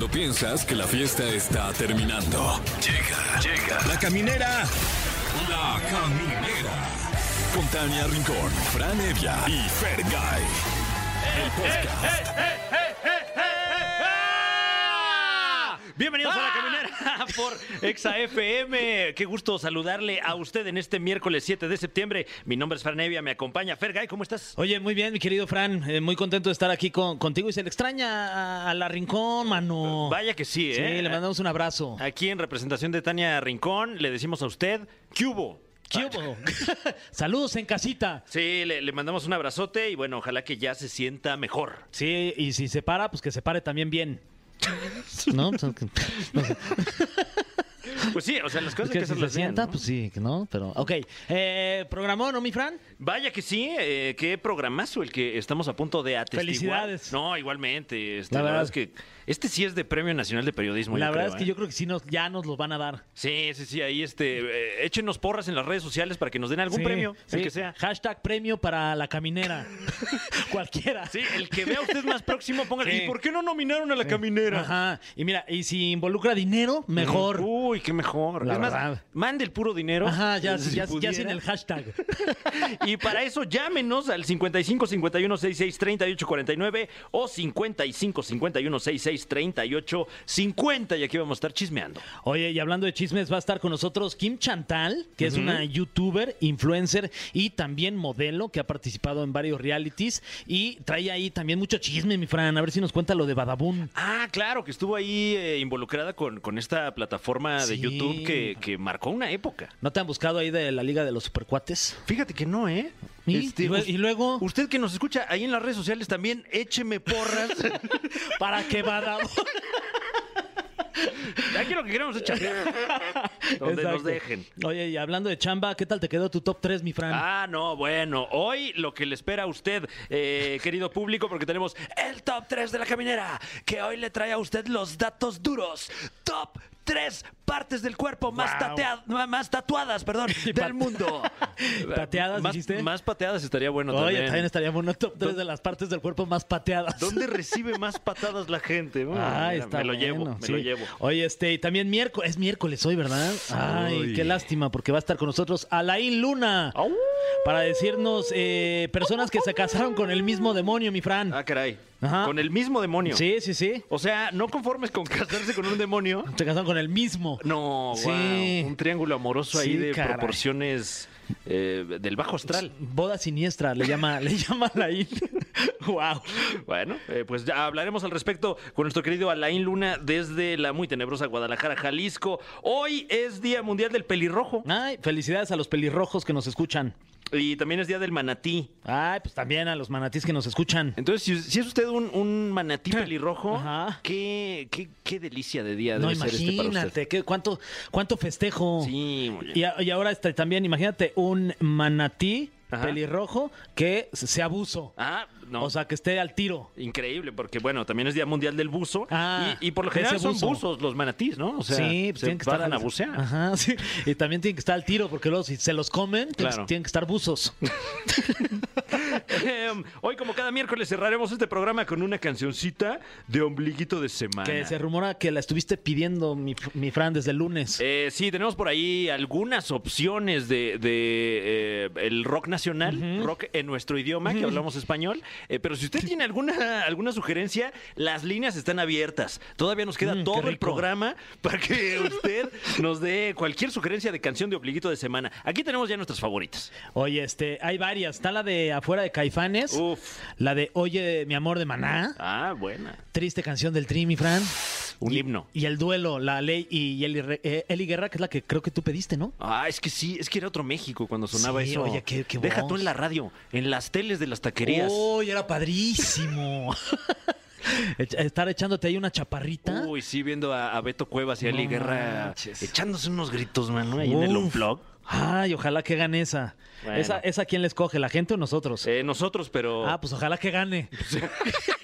Cuando piensas que la fiesta está terminando. Llega, llega. La caminera. La caminera. Con Tania Rincón, Fran Evia y Fergay. El podcast. Bienvenidos a la caminera por Exa FM. Qué gusto saludarle a usted en este miércoles 7 de septiembre. Mi nombre es Franevia, me acompaña Fergay. ¿Cómo estás? Oye, muy bien, mi querido Fran. eh, muy contento de estar aquí con- contigo y se le extraña a, a la Rincón, mano. Vaya que sí, Sí, ¿eh? le mandamos un abrazo. Aquí en representación de Tania Rincón le decimos a usted, ¿qué hubo? ¿Qué hubo? Saludos en casita. Sí, le, le mandamos un abrazote y bueno, ojalá que ya se sienta mejor. Sí, y si se para, pues que se pare también bien. ¿No? Pues, que- no sé. Pues sí, o sea, las cosas que que se hacerlas bien, sienta, ¿no? pues sí, ¿no? Pero, ok. Eh, ¿Programó, no, mi Fran? Vaya que sí, eh, qué programazo el que estamos a punto de atestiguar. Felicidades. No, igualmente. Este, La verdad. es que este sí es de Premio Nacional de Periodismo. la verdad creo, es que ¿eh? yo creo que sí nos, ya nos los van a dar. Sí, sí, sí, ahí este, eh, échenos porras en las redes sociales para que nos den algún Sí, premio, el sí. que sea. Hashtag premio para la caminera. Cualquiera. Sí, el que vea usted más próximo, póngale. Sí. ¿Y por qué no nominaron a la caminera? Ajá. Y mira, y si involucra dinero, mejor. Uy, qué mejor. La es más, verdad. mande el puro dinero. Ajá, ya, si ya, sin el hashtag. Y para eso llámenos al 55 51 66 38 49 o 55 51 66 38 50 y aquí vamos a estar chismeando. Oye, y hablando de chismes, va a estar con nosotros Kim Chantal, que es una youtuber, influencer y también modelo que ha participado en varios realities y trae ahí también mucho chisme, mi Fran. A ver si nos cuenta lo de Badabun. Ah, claro, que estuvo ahí eh, involucrada con, con esta plataforma de Sí. YouTube que, que marcó una época. ¿No te han buscado ahí de la Liga de los Supercuates? Fíjate que no, ¿eh? ¿Y? Este, ¿Y y luego? Usted que nos escucha ahí en las redes sociales también, écheme porras. Para que Badabun. Aquí lo que queremos es chambear. Donde nos dejen. Oye, y hablando de chamba, ¿qué tal te quedó tu top 3, mi Fran? Ah, no, bueno, hoy lo que le espera a usted, eh, querido público, porque tenemos el top 3 de la caminera, que hoy le trae a usted los datos duros. Top 3 partes del cuerpo más, Wow. tatea- ma- más tatuadas, perdón, del mundo. ¿Pateadas, más, dijiste? Más pateadas estaría bueno Oye, también. también estaría bueno top 3 de las partes del cuerpo más pateadas. ¿Dónde recibe más patadas la gente? Ah, mira, está me lo llevo, me sí. lo llevo. Oye, este, y también miércoles, es miércoles hoy, ¿verdad? Ay, Uy. qué lástima, porque va a estar con nosotros Alain Luna Au. para decirnos eh, personas que se casaron con el mismo demonio, mi Fran. Ah, caray. Ajá. Con el mismo demonio. Sí, sí, sí. O sea, no conformes con casarse con un demonio. Se casaron con el mismo. No, Sí. un triángulo amoroso ahí Sí, de caray. proporciones eh, del bajo astral. Boda siniestra, le llama, le llama Alain. wow. Bueno, eh, pues ya hablaremos al respecto con nuestro querido Alain Luna desde la muy tenebrosa Guadalajara, Jalisco. Hoy es Día Mundial del Pelirrojo Ay, felicidades a los pelirrojos que nos escuchan. y también es Día del Manatí. Ay, pues también a los manatís que nos escuchan. Entonces, si, si es usted un, un manatí pelirrojo, qué, qué, qué delicia de día No, debe ser este para usted. imagínate, qué, cuánto, cuánto festejo. Sí, muy bien. Y, y ahora este, también, imagínate, un manatí Ajá. pelirrojo que sea abuso. Ah, no. O sea, que esté al tiro. Increíble, porque bueno, también es Día Mundial del Buzo. Ah, y, y por lo general son buzo. buzos los manatís, ¿no? O sea, sí, pues se tienen que estar a bucear. Ajá, sí. Y también tienen que estar al tiro, porque luego si se los comen, Claro. tienen que estar buzos. Em, Hoy, como cada miércoles, cerraremos este programa con una cancioncita de ombliguito de semana. que se rumora que la estuviste pidiendo, mi, mi Fran, desde el lunes. Eh, sí, tenemos por ahí algunas opciones de, de, eh, el rock nacional, rock en nuestro idioma, que hablamos español. Eh, pero si usted tiene alguna, alguna sugerencia, las líneas están abiertas. Todavía nos queda Mm, todo el programa para que usted nos dé cualquier sugerencia de canción de ombliguito de semana. Aquí tenemos ya nuestras favoritas. Oye, este, hay varias. Está la de Afuera de Caifanes. Uf. La de Oye, mi amor de Maná. Ah, buena. Triste canción del Tri, mi Fran. Un himno. Y el duelo, la ley y Eli, eh, Eli Guerra, que es la que creo que tú pediste, ¿no? Ah, es que sí, es que era otro México cuando sonaba Sí, eso. oye, qué- qué Deja tú en la radio, en las teles de las taquerías. ¡Uy, era padrísimo! Estar echándote ahí una chaparrita. Uy, sí, viendo a, a Beto Cuevas y a Eli No Guerra manches. echándose unos gritos, mano, ahí en el unplug. Ay, ojalá que gane esa. Bueno. esa. ¿Esa quién la escoge, la gente o nosotros? Eh, nosotros, pero. Ah, pues ojalá que gane.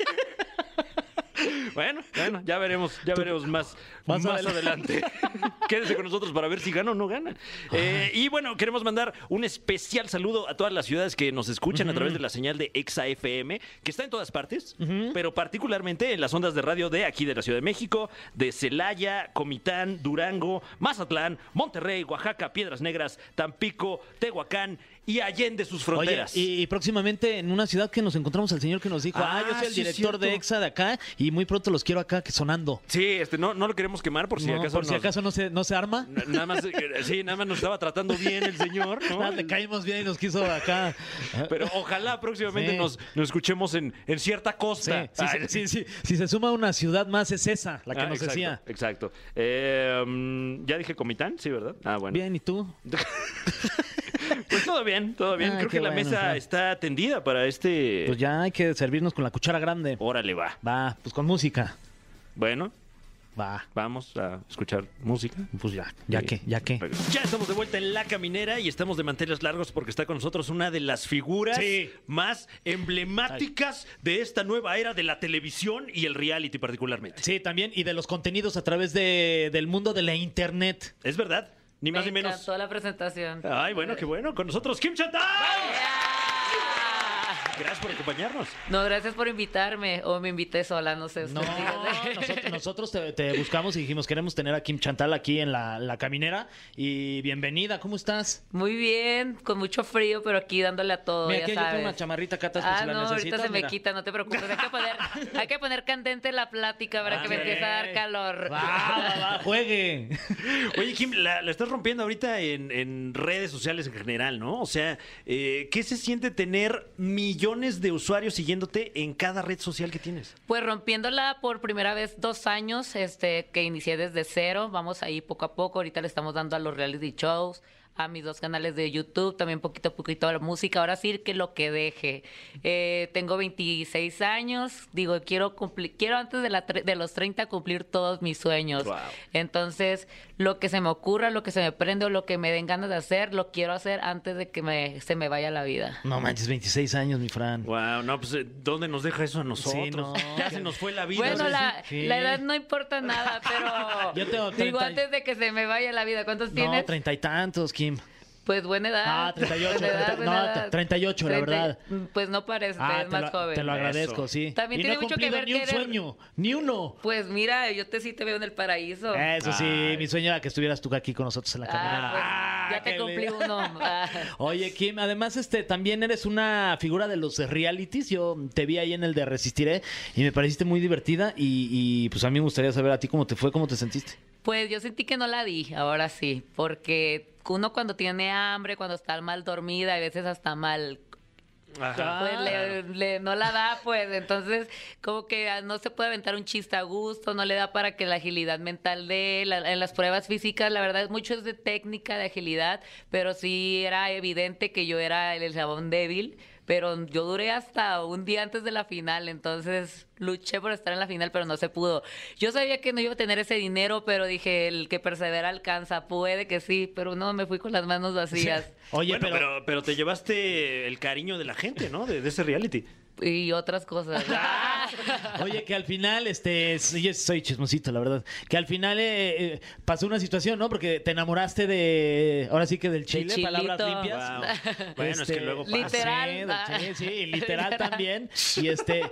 Bueno, bueno, ya veremos, ya veremos más, más, Más adelante. Quédese con nosotros para ver si gana o no gana. Eh, y bueno, queremos mandar un especial saludo a todas las ciudades que nos escuchan a través de la señal de Exa FM, que está en todas partes, pero particularmente en las ondas de radio de aquí de la Ciudad de México, de Celaya, Comitán, Durango, Mazatlán, Monterrey, Oaxaca, Piedras Negras, Tampico, Tehuacán y Allende sus Oye, fronteras. y, y próximamente en una ciudad que nos encontramos al señor que nos dijo, ah, Ah, yo soy el sí, director de. EXA de acá y muy pronto los quiero acá que sonando. Sí, este, no, no lo queremos quemar por si No, acaso por si acaso no se, no se arma. Nada más, eh, sí, nada más nos estaba tratando bien el señor, ¿no? Nada, le caímos bien y nos quiso acá. Pero ojalá próximamente Sí. nos, nos escuchemos en, en cierta costa. sí, sí, sí. Si se suma una ciudad más es esa, la que Ah, nos exacto, decía. Exacto. Eh, mm, ya dije Comitán, sí, ¿verdad? Ah, bueno. Bien, ¿y tú? Pues todo bien, todo bien. Creo que la bueno, mesa está tendida para este. Pues ya hay que servirnos con la cuchara grande. Órale, va. Va, pues con música. Bueno, Va, vamos a escuchar música. pues ya, ya Sí. que, ya que. Ya estamos de vuelta en La Caminera y estamos de manteles largos porque está con nosotros una de las figuras Sí. más emblemáticas de esta nueva era de la televisión y el reality particularmente. Sí, también, y de los contenidos a través de, del mundo de la internet. ¿Es verdad? Ni más Me ni menos. encantó la presentación. Ay, bueno, qué bueno. Con nosotros, Kim Chantal. Gracias por acompañarnos. No, gracias por invitarme. O me invité sola, no sé. No, usted dígame. nosotros, nosotros te, te buscamos y dijimos, queremos tener a Kim Chantal aquí en la, la caminera. Y bienvenida, ¿cómo estás? Muy bien, con mucho frío, pero aquí dándole a todo, Mira, ya aquí yo tengo una chamarrita por Ah, si la no, ahorita necesitas, se me quita, no te preocupes. Hay que poner, hay que poner candente la plática para que me empiece a dar calor. Va, va, va, juegue. Oye, Kim, la, la estás rompiendo ahorita en, en redes sociales en general, ¿no? O sea, eh, ¿qué se siente tener millones de usuarios siguiéndote en cada red social que tienes? Pues rompiéndola por primera vez dos años, este, que inicié desde cero. Vamos ahí poco a poco. Ahorita le estamos dando a los reality shows, a mis dos canales de YouTube, también poquito a poquito a la música. Ahora sí que lo que deje. Eh, tengo 26 años. Digo, quiero cumplir, quiero antes de, la tre- de los 30 cumplir todos mis sueños. Wow. Entonces, lo que se me ocurra, lo que se me prende o lo que me den ganas de hacer, lo quiero hacer antes de que me, se me vaya la vida. No manches, 26 años, mi Fran. Wow, no, pues, eh, ¿dónde nos deja eso a nosotros? no. Ya se nos fue la vida. Bueno, la, Sí. la edad no importa nada, pero Yo tengo digo 30 antes de que se me vaya la vida. ¿Cuántos No, tienes? treinta y tantos, Kim. Pues buena edad. Ah, 38, Buena edad, 30, buena no, edad. 38, la verdad. Pues no parece, Ah, es te, más lo, joven. te lo agradezco, Eso. sí. También y tiene no mucho que ver ni un que eres- sueño, ni uno. Pues mira, yo te sí te veo en el paraíso. Eso sí, Ay. mi sueño era que estuvieras tú aquí con nosotros en la caminera. Ah, pues, Ah, ya te qué cumplí bien. uno. Ah. Oye, Kim, además este también eres una figura de los realities. Yo te vi ahí en el de Resistiré y me pareciste muy divertida y, y, pues a mí me gustaría saber a ti cómo te fue, cómo te sentiste. Pues yo sentí que no la di, ahora sí, porque uno cuando tiene hambre, cuando está mal dormida, a veces hasta mal Ajá. pues le, le- no la da, pues entonces como que ah, no se puede aventar un chiste a gusto, no le da para que la agilidad mental de la- en las pruebas físicas, la verdad mucho es de técnica, de agilidad, pero sí era evidente que yo era el eslabón débil, pero yo duré hasta un día antes de la final, entonces luché por estar en la final, pero no se pudo. Yo sabía que no iba a tener ese dinero, pero dije, el que persevera alcanza, puede que sí, pero no, me fui con las manos vacías. Oye, Bueno, pero, pero... pero te llevaste el cariño de la gente, ¿no? De, de ese reality. Y otras cosas. Oye, que al final, este, yo soy chismosito, la verdad. Que al final eh, eh, pasó una situación, ¿no? Porque te enamoraste de, ahora sí que del chile, chilito. palabras limpias. Wow. Bueno, es que Este, luego pasa. Literal. Sí, del Ah. chile, sí, y literal Literal. también. Y este,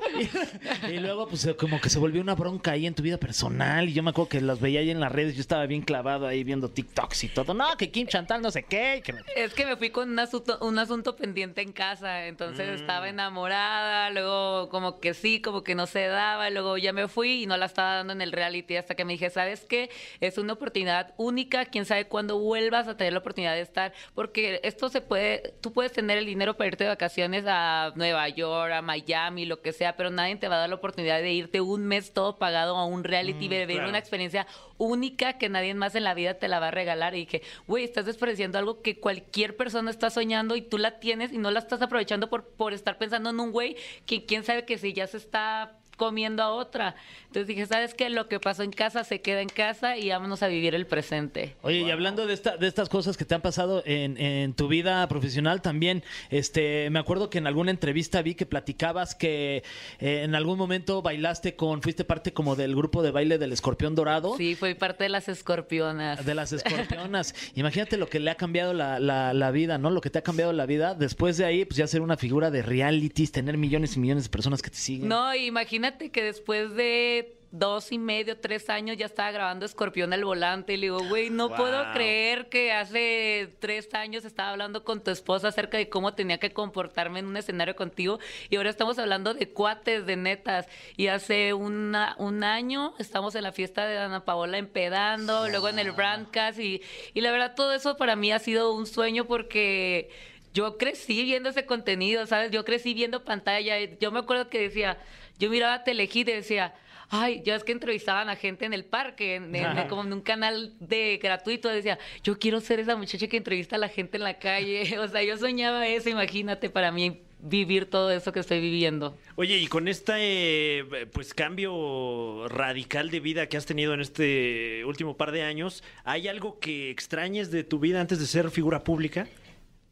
y, y luego, pues como que se volvió una bronca ahí en tu vida personal. Y yo me acuerdo que las veía ahí en las redes. Yo estaba bien clavado ahí viendo TikToks y todo. No, que Kim Chantal, no sé qué. que- Es que me fui con un asunto, un asunto pendiente en casa, entonces Mm. estaba enamorada, luego como que sí, como que no se daba, luego ya me fui y no la estaba dando en el reality hasta que me dije, ¿sabes qué? Es una oportunidad única, quién sabe cuándo vuelvas a tener la oportunidad de estar, porque esto se puede, tú puedes tener el dinero para irte de vacaciones a Nueva York, a Miami, lo que sea, pero nadie te va a dar la oportunidad de irte un mes todo pagado a un reality, vivir claro. una experiencia única que nadie más en la vida te la va a regalar. Y dije, güey, estás desperdiciando algo que cualquier persona está soñando y tú la tienes y no la estás aprovechando por, por estar pensando en un güey que quién sabe que si ya se está comiendo a otra. Entonces dije, ¿sabes qué? Lo que pasó en casa se queda en casa y vámonos a vivir el presente. Oye, y hablando de, esta, de estas cosas que te han pasado en, en tu vida profesional también, este, me acuerdo que en alguna entrevista vi que platicabas que eh, en algún momento bailaste con, fuiste parte como del grupo de baile del escorpión dorado. Sí, fui parte de las escorpionas. De las escorpionas. Imagínate lo que le ha cambiado la, la- la vida, ¿no? Lo que te ha cambiado la vida. Después de ahí, pues ya ser una figura de realities, tener millones y millones de personas que te siguen. No, imagínate que después de dos y medio, tres años ya estaba grabando Escorpión al volante y le digo, güey, no Wow. puedo creer que hace tres años estaba hablando con tu esposa acerca de cómo tenía que comportarme en un escenario contigo y ahora estamos hablando de cuates, de netas. Y hace una- un año estamos en la fiesta de Ana Paola empedando, luego en el Brandcast y, y la verdad todo eso para mí ha sido un sueño porque... Yo crecí viendo ese contenido, ¿sabes? Yo crecí viendo pantalla. Yo me acuerdo que decía, yo miraba Telehit y decía, ay, ya es que entrevistaban a gente en el parque, en, como en un canal de gratuito. Decía, yo quiero ser esa muchacha que entrevista a la gente en la calle. O sea, yo soñaba eso, imagínate, para mí vivir todo eso que estoy viviendo. Oye, y con este eh, pues cambio radical de vida que has tenido en este último par de años, ¿hay algo que extrañes de tu vida antes de ser figura pública?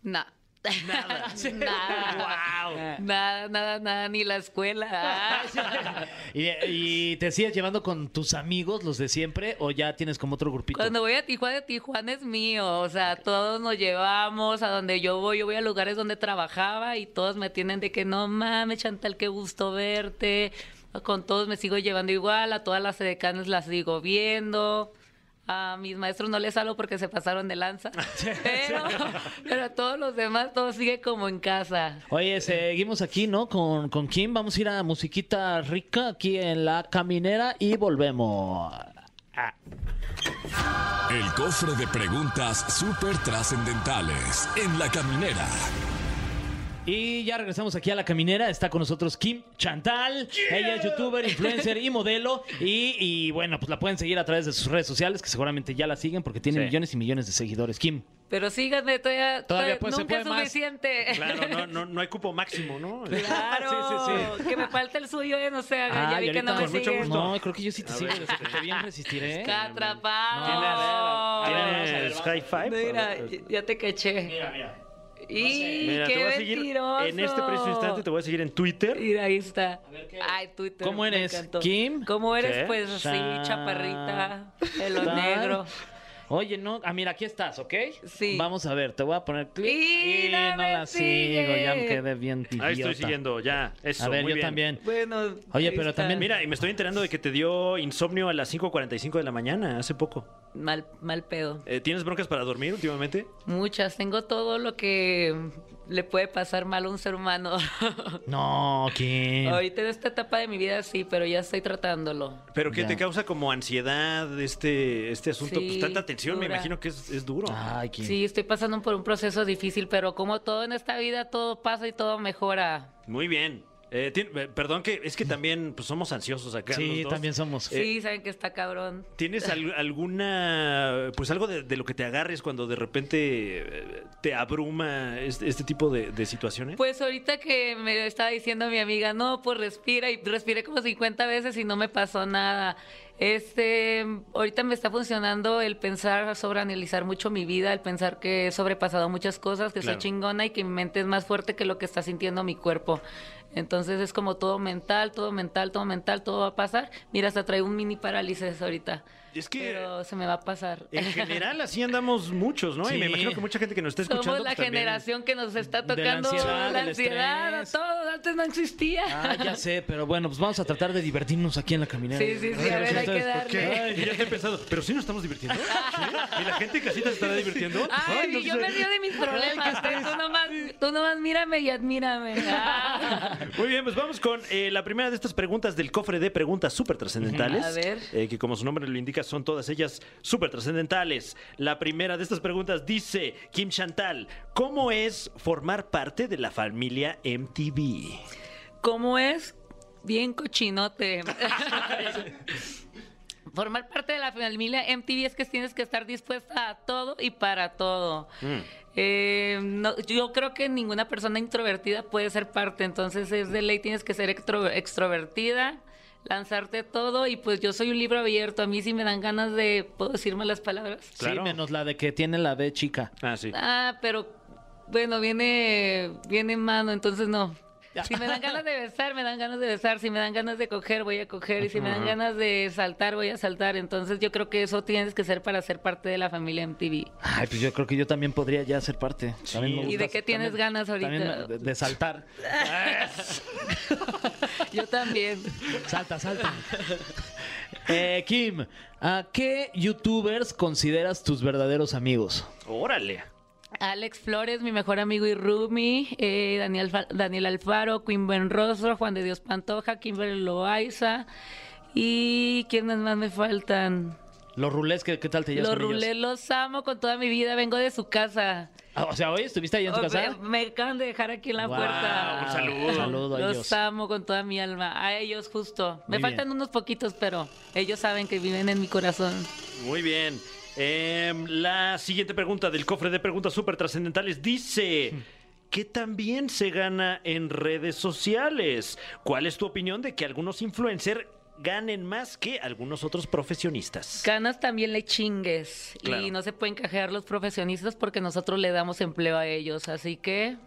Nah. Nada. nada. Nada, nada, nada, ni la escuela. ¿Y, y te sigues llevando con tus amigos, los de siempre, o ya tienes como otro grupito? Cuando voy a Tijuana, Tijuana es mío. O sea, todos nos llevamos a donde yo voy. Yo voy a lugares donde trabajaba y todos me tienen de que no mames, Chantal, qué gusto verte. Con todos me sigo llevando igual. A todas las edecanes las sigo viendo. A mis maestros no les hablo porque se pasaron de lanza. Pero, pero a todos los demás, todo sigue como en casa. Oye, seguimos aquí, ¿no? Con, con Kim. Vamos a ir a musiquita rica aquí en la caminera y volvemos. El cofre de preguntas súper trascendentales en la caminera. Y ya regresamos aquí a la caminera. Está con nosotros Kim Chantal. Ella es youtuber, influencer y modelo. Y, y, bueno, pues la pueden seguir a través de sus redes sociales, que seguramente ya la siguen porque tiene Sí. millones y millones de seguidores. Kim. Pero síganme, todavía, Todavía, pues, nunca es más. suficiente. Claro, no, no, no hay cupo máximo, ¿no? Claro, Sí, sí, que me falta el suyo, eh, no sé, ya Ay, vi que no me ahorita- con mucho siguen. gusto. No, creo que yo sí te sigo. desde que te vi en Resistiré. ¡Qué atrapado! ¿Tienes high five? Mira, ya te caché. Mira, mira. ¡Y Mira, qué te voy a seguir mentiroso! en este preciso instante, te voy a seguir en Twitter. Mira, ahí está. ver, ¿qué? Ay, Twitter. ¿Cómo me eres? encantó. ¿Kim? ¿Cómo eres? ¿Qué? Pues así, Cha- chaparrita, pelo Ta- negro. Oye, no, ah, mira, aquí estás, ¿ok? Sí. Vamos a ver, te voy a poner clic. Y Y no la sigue. sigo, ya me quedé bien idiota. Ahí estoy siguiendo, ya. Eso, A ver, muy yo bien. también. Bueno. Oye, pero está. también- Mira, y me estoy enterando de que te dio insomnio a las 5.45 de la mañana, hace poco. Mal, mal pedo. Eh, ¿Tienes broncas para dormir últimamente? Muchas. Tengo todo lo que le puede pasar mal a un ser humano. No, Kim. Ahorita en esta etapa de mi vida sí, pero ya estoy tratándolo. ¿Pero qué Ya. te causa como ansiedad este, este asunto? Sí, pues tanta tensión, me imagino que es, es duro. Ay. Sí, estoy pasando por un proceso difícil, pero como todo en esta vida, todo pasa y todo mejora. Muy bien. Eh, eh, perdón que es que también pues, somos ansiosos acá. Sí, los dos. también somos. Sí, saben que está cabrón. ¿Tienes al- alguna, pues algo de, de lo que te agarres cuando de repente eh, te abruma este, este tipo de, de situaciones? Pues ahorita que me estaba diciendo mi amiga, no, pues respira y respiré como 50 veces y no me pasó nada. Este, ahorita me está funcionando el pensar sobre analizar mucho mi vida, el pensar que he sobrepasado muchas cosas, que Claro. soy chingona y que mi mente es más fuerte que lo que está sintiendo mi cuerpo. Entonces es como todo mental, todo mental, todo mental, todo va a pasar. Mira, hasta traigo un mini parálisis ahorita. es que Pero se me va a pasar. en general así andamos muchos, ¿no? Y me imagino que mucha gente que nos está escuchando. Somos la pues, generación que nos está De la tocando ansiedad, la ansiedad, todo. Antes no existía. Ah, ya sé, pero bueno, pues vamos a tratar de divertirnos aquí en la caminera. Sí, sí, sí, a ver, hay que darle. Y ya estoy pensando, pero sí nos estamos divirtiendo. ¿Sí? ¿Y la gente en casita se estará divirtiendo? Ay, no yo sé. me río de mis problemas. Tú nomás, tú nomás mírame y admírame. Ah. Muy bien, pues vamos con eh, la primera de estas preguntas del cofre de preguntas súper trascendentales. A ver. eh, que como su nombre lo indica, son todas ellas súper trascendentales. La primera de estas preguntas dice, Kim Chantal, ¿cómo es formar parte de la familia MTV? ¿Cómo es? Bien cochinote. Formar parte de la familia MTV es que tienes que estar dispuesta a todo y para todo. Eh, no, yo creo que ninguna persona introvertida puede ser parte, entonces es de ley tienes que ser extro- extrovertida, lanzarte todo y pues yo soy un libro abierto. A mí sí me dan ganas de, ¿puedo decirme las palabras? Claro. Sí, menos la de que tiene la B chica. Ah, sí. Ah, pero bueno, viene, viene en mano, entonces no. Si me dan ganas de besar, me dan ganas de besar. Si me dan ganas de coger, voy a coger. Y si me dan ganas de saltar, voy a saltar. Entonces yo creo que eso tienes que ser para ser parte de la familia MTV. Ay, pues yo creo que yo también podría ya ser parte. Me ¿Y de qué tienes también- ganas ahorita? también de, de saltar. Yo también. Salta, salta. Eh, Kim, ¿a qué youtubers consideras tus verdaderos amigos? Órale. Alex Flores, mi mejor amigo y roomie, eh, Daniel, Fa- Daniel Alfaro, Queen Ben Rostro, Juan de Dios Pantoja, Kimberly Loaiza y ¿quiénes más me faltan? Los rulés, ¿qué, qué tal te llevas Los con ellos? Rulés los amo con toda mi vida, vengo de su casa. Ah, o sea, hoy estuviste ahí en su casa. me, me acaban de dejar aquí en la puerta. un saludo. saludo a Los ellos. amo con toda mi alma. A ellos justo. Me Muy faltan bien. unos poquitos, pero ellos saben que viven en mi corazón. Muy bien. Em, la siguiente pregunta del cofre de preguntas súper trascendentales dice... ¿Qué también se gana en redes sociales? ¿Cuál es tu opinión de que algunos influencers ganen más que algunos otros profesionistas? Ganas también le chingues. Claro. Y no se pueden cajear los profesionistas porque nosotros le damos empleo a ellos. Así que,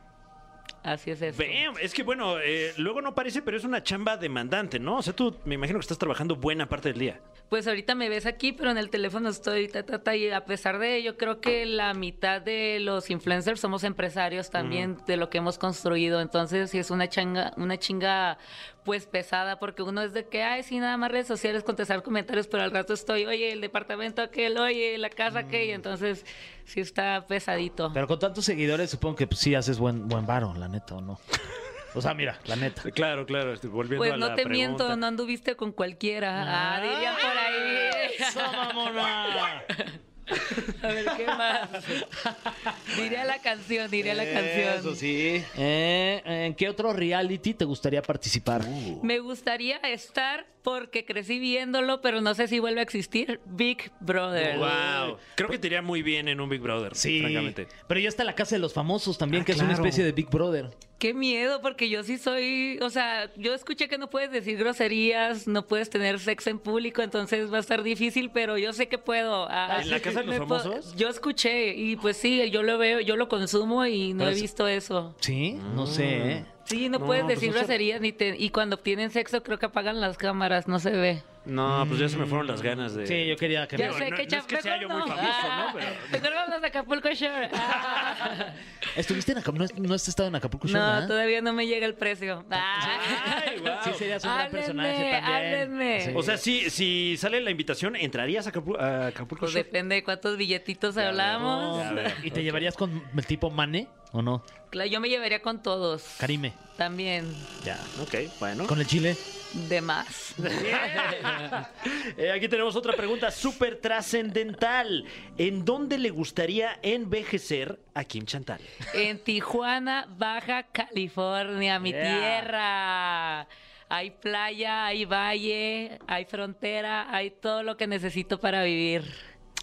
así es eso. Es que bueno, eh, luego no parece, pero es una chamba demandante, ¿no? O sea, tú me imagino que estás trabajando buena parte del día. Pues ahorita me ves aquí, pero en el teléfono estoy, ta, ta, ta, y a pesar de ello, creo que la mitad de los influencers somos empresarios también de lo que hemos construido. Entonces, sí es una changa, una chinga pues pesada, porque uno es de que, ay, sí, nada más redes sociales, contestar comentarios, pero al rato estoy, oye, el departamento aquel, oye, la casa aquella, entonces sí está pesadito. Pero con tantos seguidores, supongo que pues, sí haces buen, buen varo, la neta, ¿o no? O sea, mira, la neta. Claro, claro, estoy volviendo Pues a no la te miento, no anduviste con cualquiera. Ah, dirían por ahí. ¡Eso, mamona! A ver, ¿qué más? Diría la canción, diría la canción. Eso sí. Eh, ¿En qué otro reality te gustaría participar? Me gustaría estar porque crecí viéndolo, pero no sé si vuelve a existir. Big Brother. Wow. Creo que te iría muy bien en un Big Brother, Sí. francamente. Pero ya está la casa de los famosos también, Ah, que es una especie de Big Brother. Qué miedo, porque yo sí soy, o sea, yo escuché que no puedes decir groserías, no puedes tener sexo en público, entonces va a estar difícil, pero yo sé que puedo. Ah, ¿En la casa los famosos? Yo escuché y pues sí, yo lo veo, yo lo consumo y no he visto eso. Sí, no sé, ¿eh? Sí, no, No, puedes pues decir no groserías ni te- y cuando tienen sexo creo que apagan las cámaras, no se ve. No, pues ya se me fueron las ganas de... Sí, yo quería que Ya me... sé no- que no cha- es que sea mejor yo muy no. famoso, Ah, ¿no? Pero- Mejor vamos a Acapulco Shore. Ah. ¿Estuviste en Acapulco? ¿No, no has estado en Acapulco? Shore, No, todavía no me llega el precio. Ah. Ay, guau. Sí, serías un gran personaje también. háblenme. Sí. O sea, si, si sale la invitación, ¿entrarías a Acapulco, a Acapulco Pues Shore? depende de cuántos billetitos Ya hablamos. veo. ¿Y te llevarías con el tipo Mane o no? Claro, Yo me llevaría con todos. Karime. También. Ya, ok, bueno. ¿Con el chile? De más. Eh, aquí tenemos otra pregunta súper trascendental. ¿En dónde le gustaría envejecer a Kim Chantal? En Tijuana, Baja California, mi Yeah. tierra. Hay playa, hay valle, hay frontera, hay todo lo que necesito para vivir.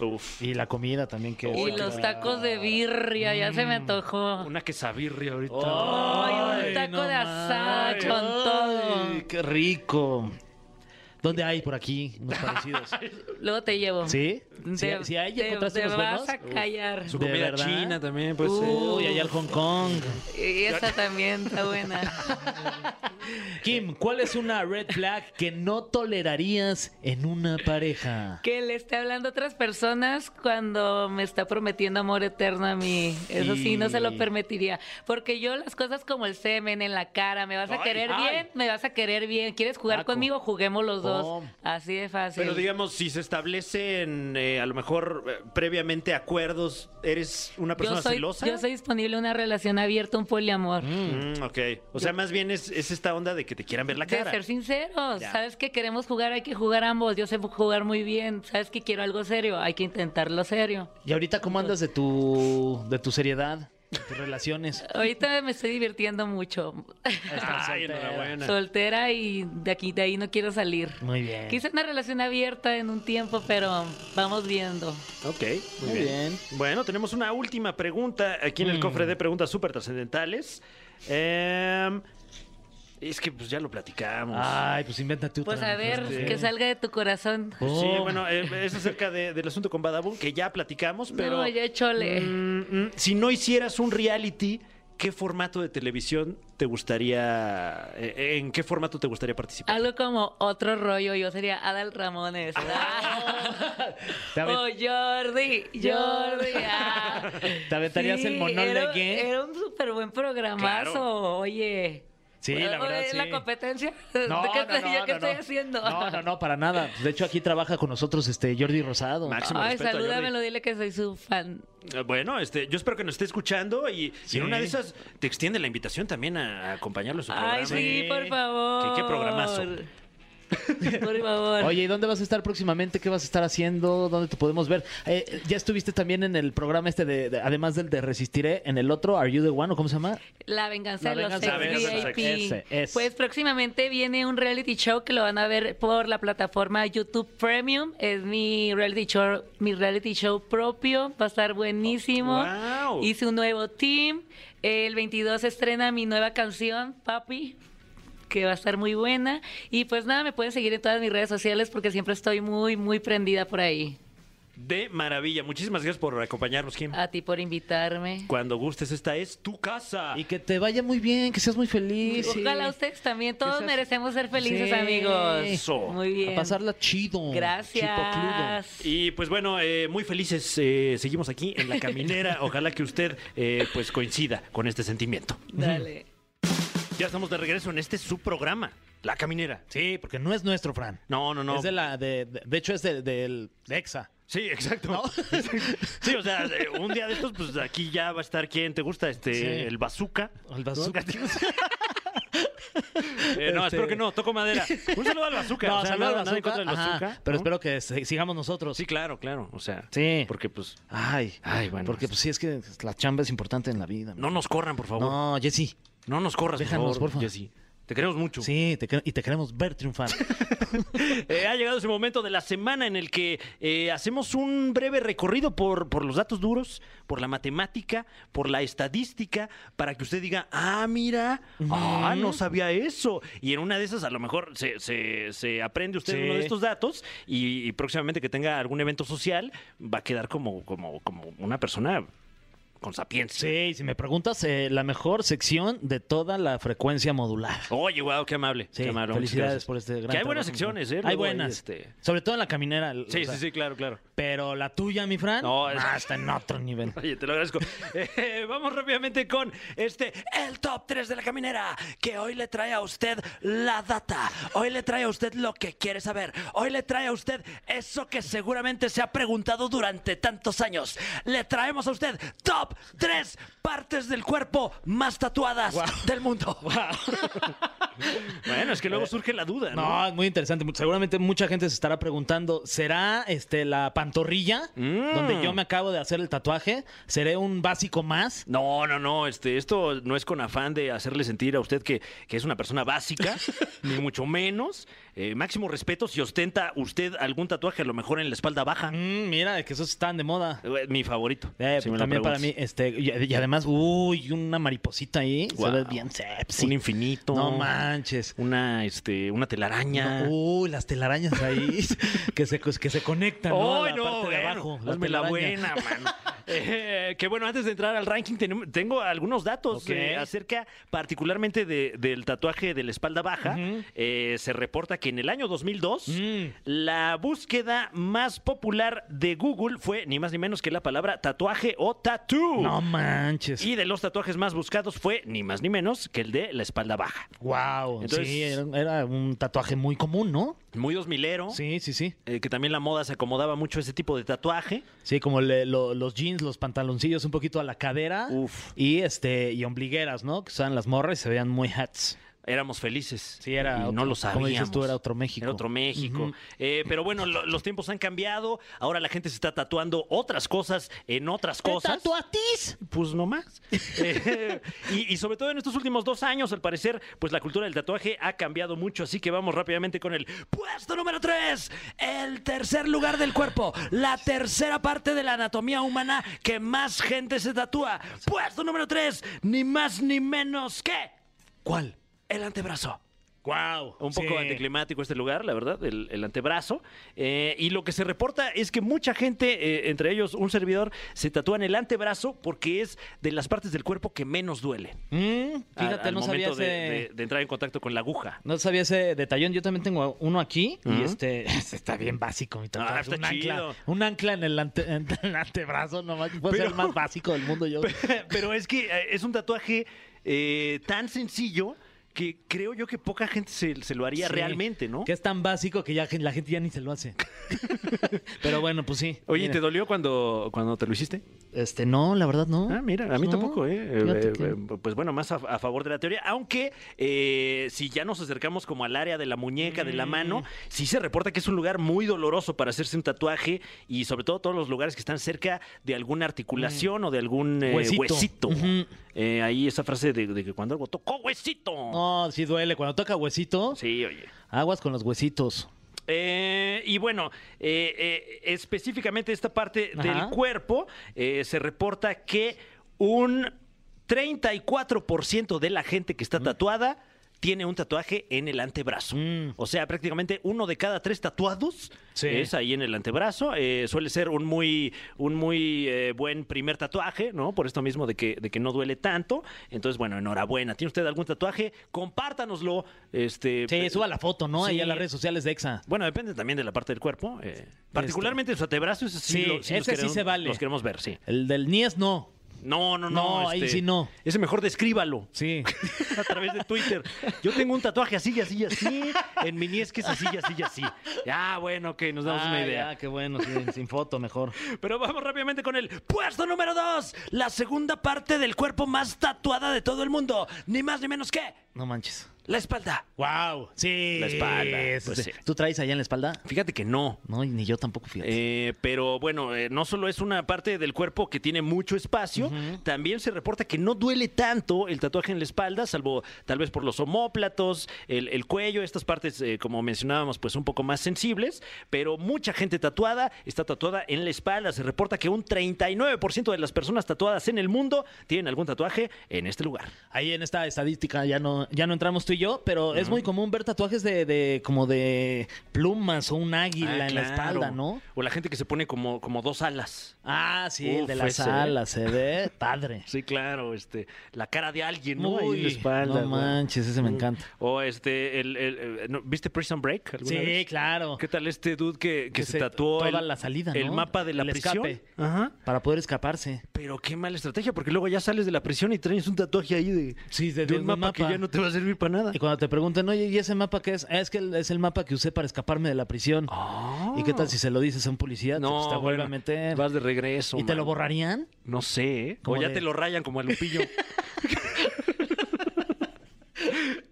Uf. Y la comida también que... Y los tacos de birria, ya se me antojó. Una quesabirria ahorita. Ay, un taco de asada con todo. Ay, ¡Qué rico! ¿Dónde hay por aquí unos parecidos? Luego te llevo. ¿Sí? ¿Sí, Te- sí hay? te- ¿Encontraste te unos vas buenos? a callar. Su ¿De comida verdad? china también, pues. Uy, eh. allá al Hong Kong. Y esa también está buena. Kim, ¿cuál es una red flag que no tolerarías en una pareja? Que le esté hablando a otras personas cuando me está prometiendo amor eterno a mí. Eso sí, no se lo Y- permitiría. Porque yo las cosas como el semen en la cara, me vas a Ay, querer ay. bien, me vas a querer bien. ¿Quieres jugar Taco. conmigo? Juguemos los dos. Así de fácil. Pero digamos, si se establecen eh, a lo mejor eh, previamente acuerdos, ¿eres una persona yo soy, celosa? yo soy disponible a una relación abierta, un poliamor. Mm, ok. O sea, más bien es, es esta onda de que te quieran ver la De cara. ser sinceros. Ya. Sabes que queremos jugar, hay que jugar ambos. Yo sé jugar muy bien. Sabes que quiero algo serio, hay que intentarlo serio. ¿Y ahorita cómo andas de tu, de tu seriedad, de tus relaciones? Ahorita me estoy divirtiendo mucho. Ay, enhorabuena. Soltera y de aquí de ahí no quiero salir. Muy bien. Quise una relación abierta en un tiempo, pero vamos viendo. Ok, muy, Muy bien. bien. Bueno, tenemos una última pregunta aquí en el cofre de preguntas súper trascendentales. Em, Es que pues ya lo platicamos. Ay, pues invéntate otra. Pues a ver, Este. que salga de tu corazón. Oh. Sí, bueno, eh, es acerca de- del asunto con Badabun, que ya platicamos, pero... No, ya chole. Mm, mm, si no hicieras un reality, ¿qué formato de televisión te gustaría... eh, ¿En qué formato te gustaría participar? Algo como otro rollo, yo sería Adal Ramones. Te aven- oh, Jordi, Jordi. ah. ¿Te aventarías el monólogo? Era, era un súper buen programazo, Claro. oye. Sí, la verdad, ¿Es la competencia? No, ¿De qué, no, estoy- no, qué estoy haciendo? No, no, no, para nada. De hecho, aquí trabaja con nosotros este Jordi Rosado. Máximo Ay, respeto a Jordi. salúdamelo, dile que soy su fan. Eh, Bueno, este, yo espero que nos esté escuchando y, en una de esas te extiende la invitación también a, a acompañarlo en su programa. Ay, sí, Sí. por favor. ¿Qué- qué programazo? Por favor. Oye, ¿y dónde vas a estar próximamente? ¿Qué vas a estar haciendo? ¿Dónde te podemos ver? Eh, ya estuviste también en el programa este de, de- además del de Resistiré, en el otro, Are You the One o cómo se llama? La venganza La de los venganza de sex los sex. VIP. Pues próximamente viene un reality show que lo van a ver por la plataforma YouTube Premium. Es mi reality show, mi reality show propio. Va a estar buenísimo. Wow. Hice un nuevo team. El 22 se estrena mi nueva canción, Papi que va a estar muy buena. Y pues nada, me pueden seguir en todas mis redes sociales porque siempre estoy muy, muy prendida por ahí. De maravilla. Muchísimas gracias por acompañarnos, Kim. A ti por invitarme. Cuando gustes, esta es tu casa. Y que te vaya muy bien, que seas muy feliz. Ojalá sí. ustedes también. Todos seas- merecemos ser felices, Sí. amigos. Eso. Muy bien. A pasarla chido. chipocludo. Gracias. Y pues bueno, eh, muy felices eh, seguimos aquí en la caminera. Ojalá que usted eh, pues coincida con este sentimiento. Dale. Ya estamos de regreso en este subprograma, La Caminera. Sí, porque no es nuestro, Fran. No, no, no. Es de la, de, de, de hecho es de- del de EXA. Sí, exacto. Sí, o sea, un día de estos, pues aquí ya va a estar quien te gusta, este, Sí. el bazooka. El bazooka. Eh, no, Este- espero que no, toco madera. Un saludo al bazooka. No, o sea, saludo al nada, nada en contra del bazooka, bazooka, pero ¿no? espero que sigamos nosotros. Sí, claro, claro. O sea, Sí. porque pues Ay, Ay, bueno. Porque pues sí, es que la chamba es importante en la vida. no nos corran, por favor. No, No, nos corras, Déjanos, por favor. Jessy. Te queremos mucho. Sí, te y te queremos ver triunfar. Eh, ha llegado ese momento de la semana en el que eh, hacemos un breve recorrido por, por los datos duros, por la matemática, por la estadística, para que usted diga, ah, mira, ah, no sabía eso. Y en una de esas a lo mejor se, se- se aprende usted Sí. uno de estos datos y, y próximamente que tenga algún evento social va a quedar como, como, como una persona con sapiencia. sí, si me preguntas, eh, la mejor sección de toda la frecuencia modular. Oye, wow, qué amable. Sí, qué amable. felicidades por este gran Que hay buenas trabajo. secciones, ¿eh? Hay buenas. este- Sobre todo en la caminera. o Sí, sea, sí, sí, claro, claro. Pero la tuya, mi Fran, No, es- ah, está en otro nivel. Oye, te lo agradezco. Eh, vamos rápidamente con este, el top 3 de la caminera, que hoy le trae a usted la data. Hoy le trae a usted lo que quiere saber. Hoy le trae a usted eso que seguramente se ha preguntado durante tantos años. Le traemos a usted top 3 partes del cuerpo más tatuadas del mundo. bueno, es que luego surge la duda, ¿no? No, es muy interesante. Seguramente mucha gente se estará preguntando, ¿será este la pantorrilla Mm. donde yo me acabo de hacer el tatuaje? ¿Seré un básico más? No, no, no, este, esto no es con afán de hacerle sentir a usted que, que es una persona básica, ni mucho menos. Eh, máximo respeto si ostenta usted algún tatuaje, a lo mejor en la espalda baja. Mm, mira, que esos están de moda. Eh, Mi favorito. Eh, si también para mí, este, y, y además, uy, una mariposita ahí, se Guau. ve bien sexy. Un infinito. No manches. Una, este, una telaraña. Uy, las telarañas ahí que se, que se conectan, ¿no? A ¡Ay, la no, parte de bueno, abajo. hazme la buena, mano. Eh, que bueno, antes de entrar al ranking, tengo algunos datos eh, acerca particularmente de- del tatuaje de la espalda baja. Eh, se reporta que en el año 2002 Mm. la búsqueda más popular de Google fue ni más ni menos que la palabra tatuaje o tattoo. No manches. Y de los tatuajes más buscados fue ni más ni menos que el de la espalda baja. Wow. Entonces- sí, era, era un tatuaje muy común, ¿no? Muy dos milero. Sí, sí, sí. eh, que también la moda se acomodaba mucho ese tipo de tatuaje. Sí, como le- lo- los jeans, los pantaloncillos un poquito a la cadera. Uf. Y este, y ombligueras, ¿no? Que usaban las morras y se veían muy hats. Éramos felices. Sí, era Y no otro- lo sabíamos. como dices tú, era otro México. Era otro México. Eh, pero bueno, lo- los tiempos han cambiado. Ahora la gente se está tatuando otras cosas en otras cosas. tatuatis? Pues no más. Eh, y, y sobre todo en estos últimos dos años, al parecer, pues la cultura del tatuaje ha cambiado mucho. Así que vamos rápidamente con el puesto número 3. El tercer lugar del cuerpo. La tercera parte de la anatomía humana que más gente se tatúa. Puesto número 3. Ni más ni menos que ¿Cuál? El antebrazo. Wow. Un poco anticlimático este lugar, la verdad, el, el antebrazo. Eh, y lo que se reporta es que mucha gente, eh, entre ellos un servidor, se tatúan el antebrazo porque es de las partes del cuerpo que menos duele. Mm, fíjate, al no sabía ese... de, de- de entrar en contacto con la aguja. No sabía ese detallón. Yo también tengo uno aquí y este está bien básico. Mi. Ah, está un, ancla, chido. un ancla en el, ante- en el antebrazo, no manches, puede ser el Pero- más básico del mundo yo. Pero es que eh, es un tatuaje eh, tan sencillo que creo yo que poca gente se, se lo haría Sí, realmente, ¿no? Que es tan básico que ya la gente ya ni se lo hace. Pero bueno, pues sí. Oye, Mira, ¿te dolió cuando, cuando te lo hiciste? Este, no, la verdad no. Ah, mira, a mí No, tampoco, ¿eh? Eh, eh, que- eh, Pues bueno, más a, a favor de la teoría. Aunque eh, si ya nos acercamos como al área de la muñeca, de la Mm. mano, sí se reporta que es un lugar muy doloroso para hacerse un tatuaje y sobre todo todos los lugares que están cerca de alguna articulación o de algún eh, Huesito. huesito. Eh, ahí esa frase de, de que cuando algo tocó huesito. No, sí duele. Cuando toca huesito, Sí, oye. aguas con los huesitos. Eh, y bueno, eh, eh, específicamente esta parte Ajá. del cuerpo, se reporta que un 34% de la gente que está tatuada tiene un tatuaje en el antebrazo. Mm. O sea, prácticamente uno de cada tres tatuados Sí. es ahí en el antebrazo. Eh, suele ser un muy, un muy eh, buen primer tatuaje, ¿no? Por esto mismo de que, de que no duele tanto. Entonces, bueno, enhorabuena. ¿Tiene usted algún tatuaje? Compártanoslo. Este, Sí, suba la foto, ¿no? Ahí Sí. a las redes sociales de EXA. bueno, depende también de la parte del cuerpo. eh, particularmente su antebrazo, ese sí, Sí, lo- ese sí queremos- se vale. Los queremos ver, sí. El del Nies no. No, no, no. No, ahí sí no. Ese mejor descríbalo. Sí. A través de Twitter. Yo tengo un tatuaje así y así y así. En mi niez que es así y así y así. Ya, bueno, ok, nos damos una Ah, idea. ya, qué bueno, sí, sin foto mejor. Pero vamos rápidamente con el puesto número dos. La segunda parte del cuerpo más tatuada de todo el mundo. Ni más ni menos que No manches. La espalda. Wow. Sí. La espalda, pues sí. sí. ¿Tú traes allá en la espalda? Fíjate que no. No, ni yo tampoco, fíjate. Eh, pero bueno, eh, no solo es una parte del cuerpo que tiene mucho espacio, también se reporta que no duele tanto el tatuaje en la espalda, salvo tal vez por los omóplatos, el, el cuello, estas partes, eh, como mencionábamos, pues un poco más sensibles, pero mucha gente tatuada está tatuada en la espalda. Se reporta que un 39% de las personas tatuadas en el mundo tienen algún tatuaje en este lugar. Ahí en esta estadística ya no, ya no entramos tú y yo, pero es muy común ver tatuajes de, de como de plumas o un águila Ah, en la espalda, ¿no? O la gente que se pone como, como dos alas. Ah, sí, el de las ese, ¿eh? alas, se ve padre. Sí, claro, este, la cara de alguien, ¿no? En la Uy, espalda. no manches, ese me encanta. O este, el, el- el- ¿no? ¿viste Prison Break? Sí, vez? claro. ¿Qué tal este dude que, que Que se, se- tatuó toda el, la salida, el mapa de la prisión? escape. Ajá. Para poder escaparse. Pero qué mala estrategia, porque luego ya sales de la prisión y traes un tatuaje ahí de, Sí, de- de de un mapa, que ya no te va a servir para nada. Y cuando te preguntan, oye, ¿y ese mapa qué es? "Ah, es que es el mapa que usé para escaparme de la prisión. Ah. ¿Y qué tal si se lo dices a un policía? No, pues te vuelve bueno, a meter. Vas de regreso. ¿Y te lo borrarían? No sé, ¿eh? O ya de- te lo rayan como a Lupillo.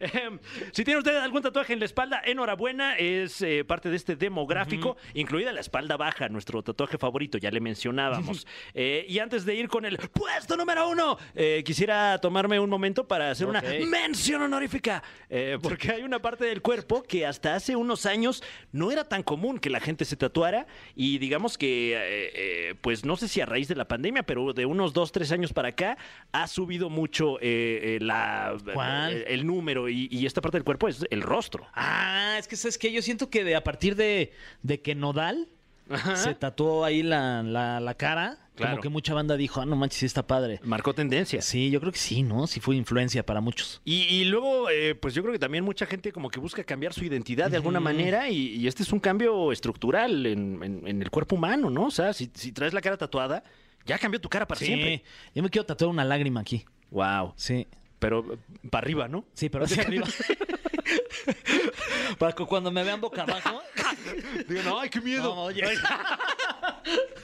Em, si tiene usted algún tatuaje en la espalda, enhorabuena, es eh, parte de este demográfico, incluida la espalda baja, nuestro tatuaje favorito, ya le mencionábamos. Eh, y antes de ir con el puesto número uno, eh, quisiera tomarme un momento para hacer una mención honorífica, eh, porque hay una parte del cuerpo que hasta hace unos años no era tan común que la gente se tatuara y digamos que, pues no sé si a raíz de la pandemia, pero de unos dos, tres años para acá ha subido mucho la, el número y, y esta parte del cuerpo es el rostro. Ah, es que sabes que yo siento que de, a partir de, de que Nodal se tatuó ahí la, la, la cara, Claro. como que mucha banda dijo, ah, no manches, sí está padre. Marcó tendencia. Sí, yo creo que sí, ¿no? Sí fue influencia para muchos. Y, y luego, eh, pues yo creo que también mucha gente como que busca cambiar su identidad de alguna manera y, y este es un cambio estructural en, en- en el cuerpo humano, ¿no? O sea, si, si traes la cara tatuada, ya cambió tu cara para Sí, siempre. yo me quiero tatuar una lágrima aquí. Wow. Sí. Pero eh, para arriba, ¿no? Sí, pero hacia arriba. Para que cuando me vean boca abajo. Digo, no, ay, qué miedo. No, oye.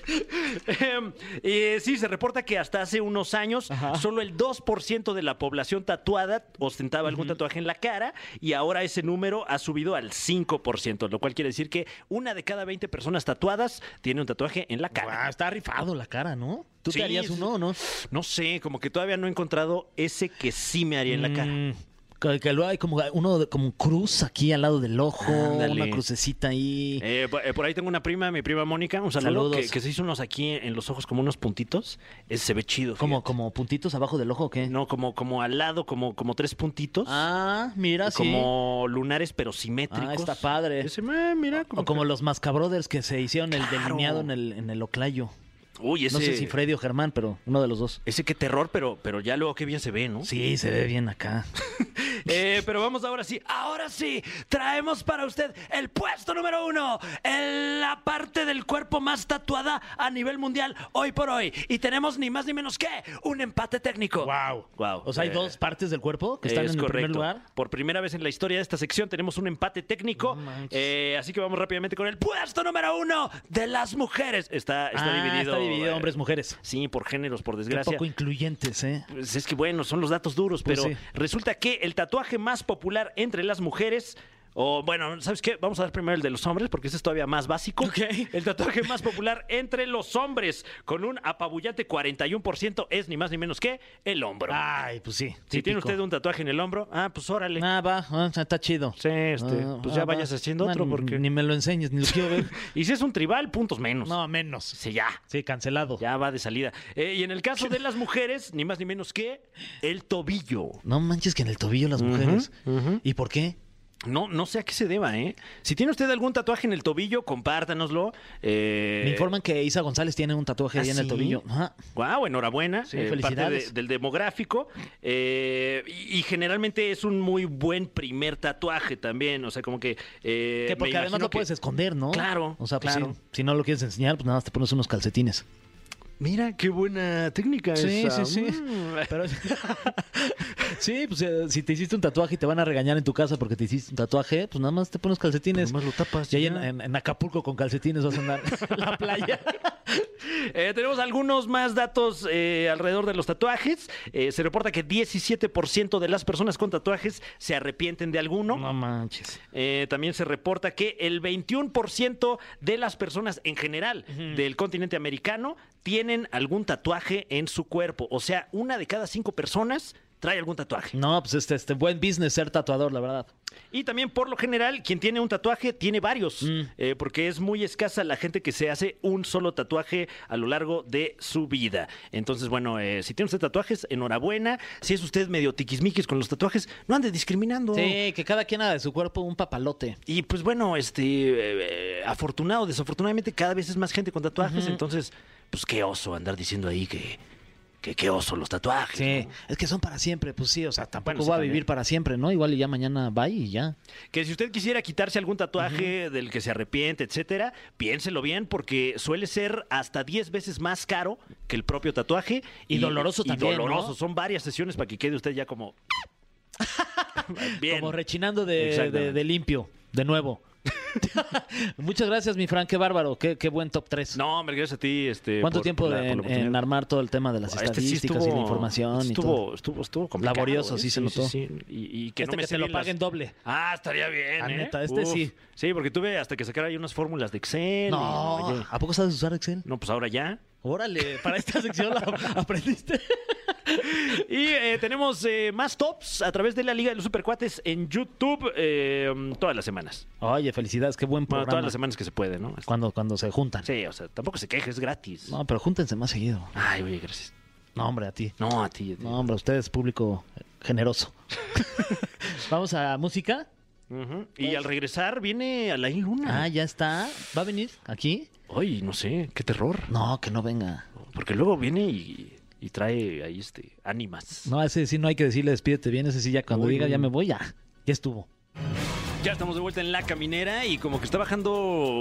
Eh, sí, se reporta que hasta hace unos años Ajá. solo el 2% de la población tatuada ostentaba algún tatuaje en la cara y ahora ese número ha subido al 5%, lo cual quiere decir que una de cada 20 personas tatuadas tiene un tatuaje en la cara. Está rifado la cara, ¿no? ¿Tú Sí, te harías uno o no? No sé, como que todavía no he encontrado ese que sí me haría en la cara. Mm, Que, que luego hay como uno como un cruz aquí al lado del ojo, Ándale. una crucecita ahí. Eh, por, eh, por ahí tengo una prima, mi prima Mónica, un saludo, Saludos. que, que se hizo unos aquí en los ojos como unos puntitos. Eh, se ve chido. como, fíjate. como puntitos abajo del ojo, ¿o qué? No, como, como al lado, como, como tres puntitos. Ah, mira, sí. como lunares pero simétricos. Ah, está padre. Ese, eh, mira, O como que- los Mascabrothers que se hicieron el Claro. delineado en el, en el Oclayo. Uy, ese, No sé si Freddy o Germán, pero uno de los dos. ese qué terror, pero, pero ya luego qué bien se ve, ¿no? Sí, se ve bien acá. Eh, pero vamos ahora sí, ahora sí, traemos para usted el puesto número uno, en la parte del cuerpo más tatuada a nivel mundial hoy por hoy. Y tenemos ni más ni menos que un empate técnico. Wow. Wow. O sea, hay Eh, dos partes del cuerpo que están es en el primer correcto. lugar. Por primera vez en la historia de esta sección tenemos un empate técnico. No. Eh, así que vamos rápidamente con el puesto número uno de las mujeres. Está, está Ah, dividido. Está dividido eh, hombres-mujeres. Sí, por géneros, por desgracia. poco incluyentes, ¿eh? Pues es que bueno, son los datos duros, Pues pero sí. resulta que el tatuaje más popular entre las mujeres. O bueno, ¿sabes qué? Vamos a dar primero el de los hombres porque ese es todavía más básico. Ok. El tatuaje más popular entre los hombres, con un apabullante 41%, es ni más ni menos que el hombro. Ay, pues sí. si tiene usted un tatuaje en el hombro, ah, pues órale. Ah, va, ah, está chido. Sí, este, Ah, pues ya ah, vayas va. haciendo otro porque... Ni me lo enseñes, ni lo quiero ver. Y si es un tribal, puntos menos. no, menos. Sí, ya. Sí, cancelado. Ya va de salida. Eh, y en el caso de las mujeres, ni más ni menos que el tobillo. No manches que en el tobillo las mujeres. ¿Y por qué? No, no sé a qué se deba, ¿eh? Si tiene usted algún tatuaje en el tobillo, compártanoslo. Eh, Me informan que Isa González tiene un tatuaje ¿Ah, ahí en el tobillo. Ajá. Guau, enhorabuena. Sí, eh, parte felicidades. de- del demográfico. Eh, y, y generalmente es un muy buen primer tatuaje también. O sea, como que. eh, Que porque además lo que- puedes esconder, ¿no? Claro, O sea, pues claro. sí, si no lo quieres enseñar, pues nada más te pones unos calcetines. Mira, qué buena técnica Sí, esa. sí, sí. Mm. Pero sí, pues eh, si te hiciste un tatuaje y te van a regañar en tu casa porque te hiciste un tatuaje, pues nada más te pones calcetines. Nomás lo tapas, Y ahí ya. en, en- en Acapulco con calcetines vas a andar la playa. Eh, tenemos algunos más datos eh, alrededor de los tatuajes. Eh, se reporta que 17% de las personas con tatuajes se arrepienten de alguno. No manches. Eh, también se reporta que el 21% de las personas en general del continente americano tienen algún tatuaje en su cuerpo. O sea, una de cada cinco personas trae algún tatuaje. No, pues este, este buen business ser tatuador, la verdad. Y también, por lo general, quien tiene un tatuaje tiene varios, eh, porque es muy escasa la gente que se hace un solo tatuaje a lo largo de su vida. Entonces, bueno, eh, si tiene usted tatuajes, enhorabuena. Si es usted medio tiquismiquis con los tatuajes, no ande discriminando. Sí, que cada quien haga de su cuerpo un papalote. Y pues bueno, este, eh, eh, afortunado, desafortunadamente cada vez es más gente con tatuajes, entonces, pues qué oso andar diciendo ahí que, que qué oso los tatuajes. Sí, ¿no? es que son para siempre, pues sí, o sea, tampoco Bueno, sí, va a también. vivir para siempre, ¿no? Igual y ya mañana va y ya. Que si usted quisiera quitarse algún tatuaje del que se arrepiente, etcétera, piénselo bien porque suele ser hasta 10 veces más caro que el propio tatuaje. Y doloroso y también, doloroso. ¿no? Son varias sesiones para que quede usted ya como... bien. Como rechinando de, Exactamente. de- de limpio, de nuevo. Muchas gracias, mi Fran, qué bárbaro, qué, qué buen top 3. No, hombre, gracias a ti. Este, ¿Cuánto por- tiempo la- la en, en armar todo el tema de las este sí estadísticas y la información estuvo, todo? Estuvo, estuvo, complicado. Laborioso, ¿eh? sí se notó. sí. Y, y que Este no me que sé te lo las- paguen doble. Ah, estaría bien, Ah, ¿eh? neta, este Uf. sí. Sí, porque tuve hasta que sacar ahí unas fórmulas de Excel. No, ¿a poco sabes usar Excel? no, pues ahora ya. Órale, para esta sección la aprendiste. Y eh, tenemos eh, más tops a través de la Liga de los Supercuates en YouTube eh, todas las semanas. Oye, felicidades, qué buen Bueno, programa. todas las semanas que se puede, ¿no? Cuando, cuando se juntan. Sí, o sea, tampoco se queje, es gratis. No, pero júntense más seguido. Ay, oye, gracias. No, hombre, a ti. No, a ti. a ti. No, hombre, ustedes, público generoso. Vamos a música. Y al regresar viene Alain Luna. Ah, ya está. ¿Va a venir aquí? Ay, no sé, qué terror. No, que no venga. Porque luego viene y, y trae ahí este ánimas. No, ese sí no hay que decirle despídete bien. Ese sí ya cuando Uy, diga ya me voy, ya. Ya estuvo. Ya estamos de vuelta en la caminera y como que está bajando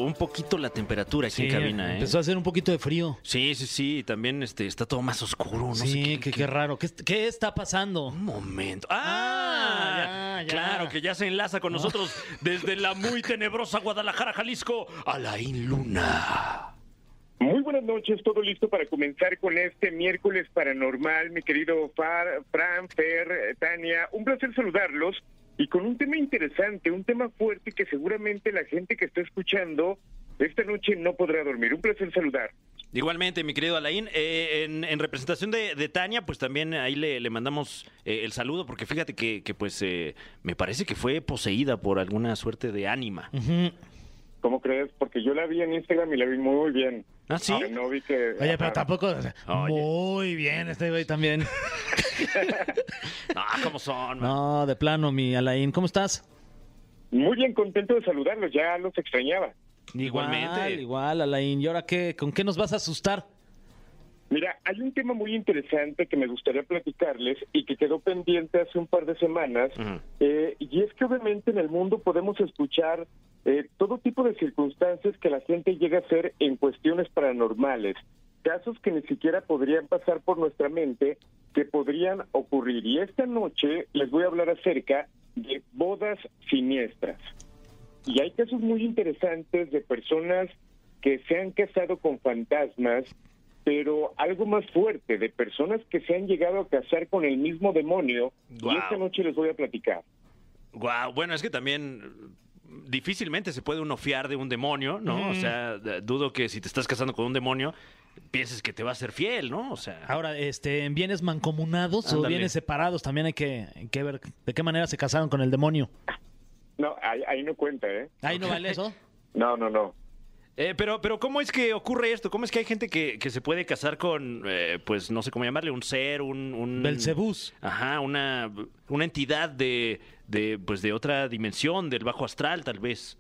un poquito la temperatura aquí en cabina, ¿eh? Empezó a hacer un poquito de frío. Sí, sí, sí. También este, está todo más oscuro. No sé sí, qué- qué raro. ¿Qué, qué está pasando? Un momento. Ah, ¡Ah! Ya, ya. Claro, que ya se enlaza con nosotros desde la muy tenebrosa Guadalajara, Jalisco, Alain Luna. Muy buenas noches, todo listo para comenzar con este miércoles paranormal, mi querido Far, Fran, Fer, eh, Tania. Un placer saludarlos y con un tema interesante, un tema fuerte que seguramente la gente que está escuchando esta noche no podrá dormir. Un placer saludar. Igualmente, mi querido Alain, eh, en, en representación de, de Tania, pues también ahí le, le mandamos eh, el saludo, porque fíjate que, que, pues eh, me parece que fue poseída por alguna suerte de ánima. ¿Cómo crees? Porque yo la vi en Instagram y la vi muy bien. ¿Ah, sí? No vi que... Oye, pero tampoco. Oye. Muy bien, este güey también. No, ¿cómo son? man? No, de plano, mi Alain. ¿Cómo estás? Muy bien, contento de saludarlos, ya los extrañaba. Igualmente. Igual, igual, Alain. ¿Y ahora qué? ¿Con qué nos vas a asustar? Mira, hay un tema muy interesante que me gustaría platicarles y que quedó pendiente hace un par de semanas, eh, y es que obviamente en el mundo podemos escuchar eh, todo tipo de circunstancias que la gente llega a hacer en cuestiones paranormales, casos que ni siquiera podrían pasar por nuestra mente, que podrían ocurrir. Y esta noche les voy a hablar acerca de bodas siniestras. Y hay casos muy interesantes de personas que se han casado con fantasmas, pero algo más fuerte, de personas que se han llegado a casar con el mismo demonio. Guau. Y esta noche les voy a platicar. Guau, bueno, es que también eh, difícilmente se puede uno fiar de un demonio, ¿no? O sea, dudo que si te estás casando con un demonio pienses que te va a ser fiel, ¿no? O sea, Ahora, este, ¿en bienes mancomunados o Ándale. bienes separados? También hay que, hay que ver de qué manera se casaron con el demonio. No, ahí, ahí no cuenta, ¿eh? Ahí no vale eso. No, no, no. Eh, pero, pero ¿cómo es que ocurre esto? ¿Cómo es que hay gente que, que se puede casar con, eh, pues no sé cómo llamarle, un ser, un... un... Belcebús. Ajá, una, una entidad de, de, pues de otra dimensión, del bajo astral, tal vez.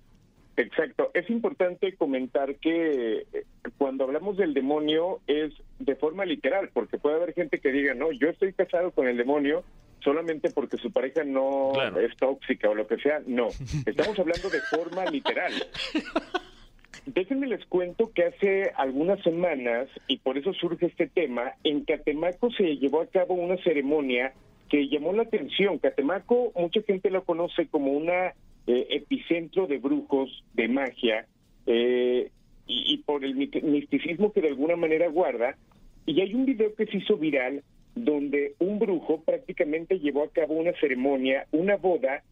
Exacto. Es importante comentar que eh, cuando hablamos del demonio es de forma literal, porque puede haber gente que diga, no, yo estoy casado con el demonio solamente porque su pareja no Claro. es tóxica o lo que sea. No, estamos hablando de forma literal. Déjenme les cuento que hace algunas semanas, y por eso surge este tema, en Catemaco se llevó a cabo una ceremonia que llamó la atención. Catemaco, mucha gente lo conoce como una eh, epicentro de brujos, de magia, eh, y, y por el misticismo que de alguna manera guarda. Y hay un video que se hizo viral donde un brujo prácticamente llevó a cabo una ceremonia, una boda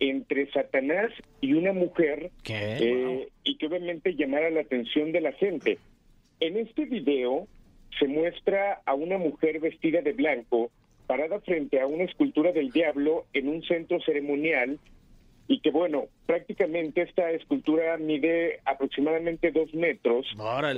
entre Satanás y una mujer eh, y que obviamente llamara la atención de la gente. En este video se muestra a una mujer vestida de blanco parada frente a una escultura del diablo en un centro ceremonial y que bueno, prácticamente esta escultura mide aproximadamente dos metros.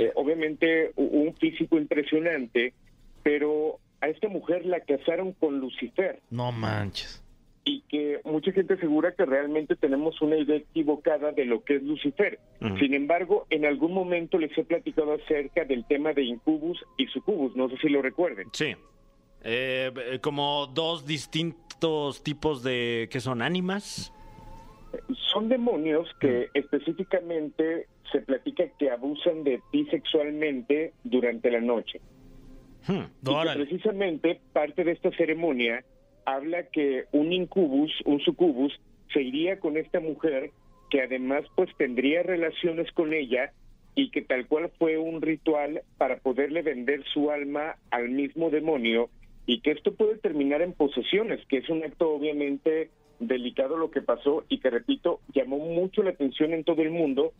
Eh, obviamente un físico impresionante, pero a esta mujer la casaron con Lucifer No manches. y que mucha gente asegura que realmente tenemos una idea equivocada de lo que es Lucifer. Sin embargo, en algún momento les he platicado acerca del tema de Incubus y Sucubus, no sé si lo recuerden. Sí. Eh, eh, como dos distintos tipos de... ¿Qué son? ¿Ánimas? Son demonios que específicamente se platica que abusan de ti sexualmente durante la noche. Hmm. Y que precisamente parte de esta ceremonia habla que un incubus, un sucubus, se iría con esta mujer que además pues tendría relaciones con ella y que tal cual fue un ritual para poderle vender su alma al mismo demonio y que esto puede terminar en posesiones, que es un acto obviamente delicado lo que pasó y que repito, llamó mucho la atención en todo el mundo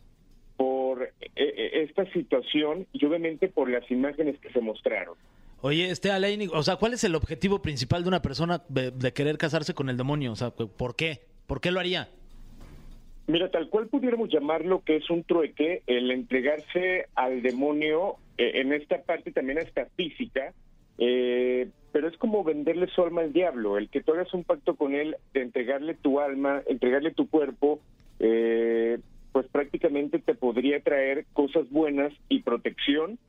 por eh, eh, esta situación y obviamente por las imágenes que se mostraron. Oye, este Alain, o sea, ¿cuál es el objetivo principal de una persona de, de querer casarse con el demonio? O sea, ¿por qué? ¿Por qué lo haría? Mira, tal cual pudiéramos llamarlo que es un trueque, el entregarse al demonio, eh, en esta parte también hasta física, eh, pero es como venderle su alma al diablo, el que tú hagas un pacto con él de entregarle tu alma, entregarle tu cuerpo, eh, pues prácticamente te podría traer cosas buenas y protección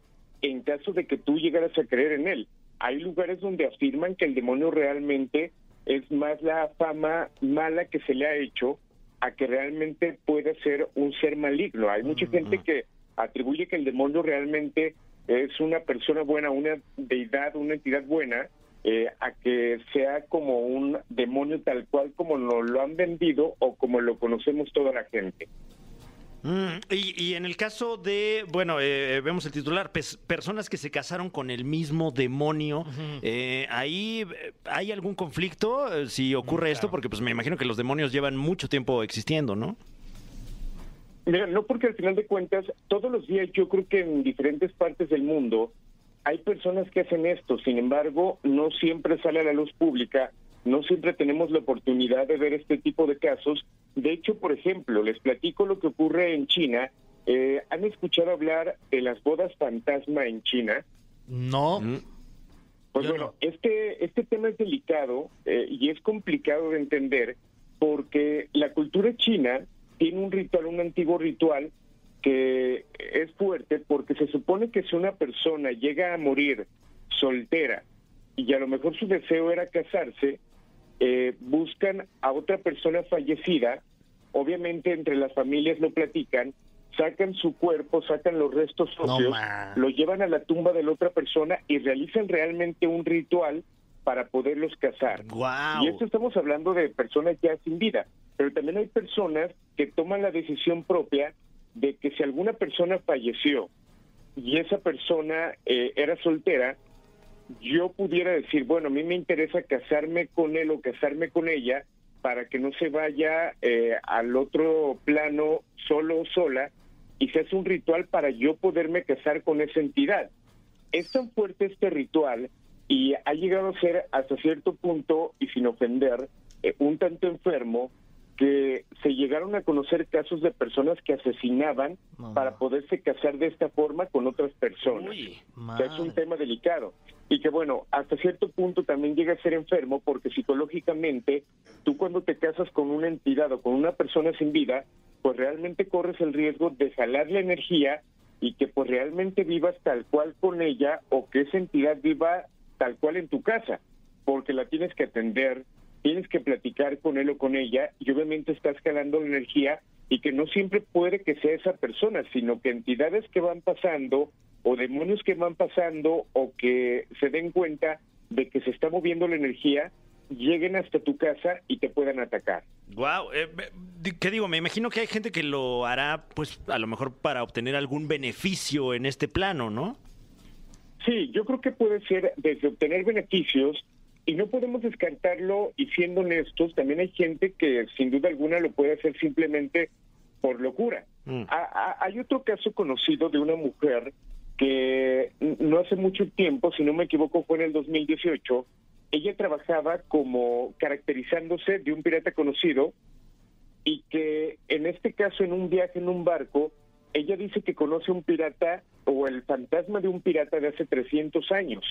en caso de que tú llegaras a creer en él. Hay lugares donde afirman que el demonio realmente es más la fama mala que se le ha hecho a que realmente pueda ser un ser maligno. Hay mucha gente que atribuye que el demonio realmente es una persona buena, una deidad, una entidad buena, eh, a que sea como un demonio tal cual como nos lo han vendido o como lo conocemos toda la gente. Mm, y, y en el caso de, bueno, eh, vemos el titular, pes- personas que se casaron con el mismo demonio, eh, ahí eh, hay algún conflicto eh, Mm, si ocurre esto, porque pues me imagino que los demonios llevan mucho tiempo existiendo, ¿no? Mira, no porque al final de cuentas, todos los días yo creo que en diferentes partes del mundo hay personas que hacen esto, sin embargo, no siempre sale a la luz pública, no siempre tenemos la oportunidad de ver este tipo de casos. De hecho, por ejemplo, les platico lo que ocurre en China. Eh, ¿Han escuchado hablar de las bodas fantasma en China? No. Mm. Pues Yo bueno, no. este, este tema es delicado eh, y es complicado de entender porque la cultura china tiene un ritual, un antiguo ritual que es fuerte porque se supone que si una persona llega a morir soltera y a lo mejor su deseo era casarse, eh, buscan a otra persona fallecida, obviamente entre las familias lo platican, sacan su cuerpo, sacan los restos No, óseos, ma. lo llevan a la tumba de la otra persona y realizan realmente un ritual para poderlos casar. Y esto estamos hablando de personas ya sin vida, pero también hay personas que toman la decisión propia de que si alguna persona falleció y esa persona eh, era soltera, yo pudiera decir, bueno, a mí me interesa casarme con él o casarme con ella para que no se vaya eh, al otro plano solo o sola y se hace un ritual para yo poderme casar con esa entidad. Es tan fuerte este ritual y ha llegado a ser hasta cierto punto, y sin ofender, eh, un tanto enfermo, que se llegaron a conocer casos de personas que asesinaban No. para poderse casar de esta forma con otras personas. Uy. O sea, es un tema delicado. Y que bueno, hasta cierto punto también llega a ser enfermo porque psicológicamente tú cuando te casas con una entidad o con una persona sin vida, pues realmente corres el riesgo de jalar la energía y que pues realmente vivas tal cual con ella o que esa entidad viva tal cual en tu casa, porque la tienes que atender, tienes que platicar con él o con ella y obviamente estás jalando la energía y que no siempre puede que sea esa persona, sino que entidades que van pasando o demonios que van pasando o que se den cuenta de que se está moviendo la energía, lleguen hasta tu casa y te puedan atacar. Wow, ¿qué digo? Me imagino que hay gente que lo hará, pues, a lo mejor para obtener algún beneficio en este plano, ¿no? Sí, yo creo que puede ser desde obtener beneficios y no podemos descartarlo y siendo honestos, también hay gente que sin duda alguna lo puede hacer simplemente por locura. Mm. A- a- hay otro caso conocido de una mujer que no hace mucho tiempo, si no me equivoco fue en el 2018, ella trabajaba como caracterizándose de un pirata conocido y que en este caso en un viaje en un barco, ella dice que conoce un pirata o el fantasma de un pirata de hace 300 años,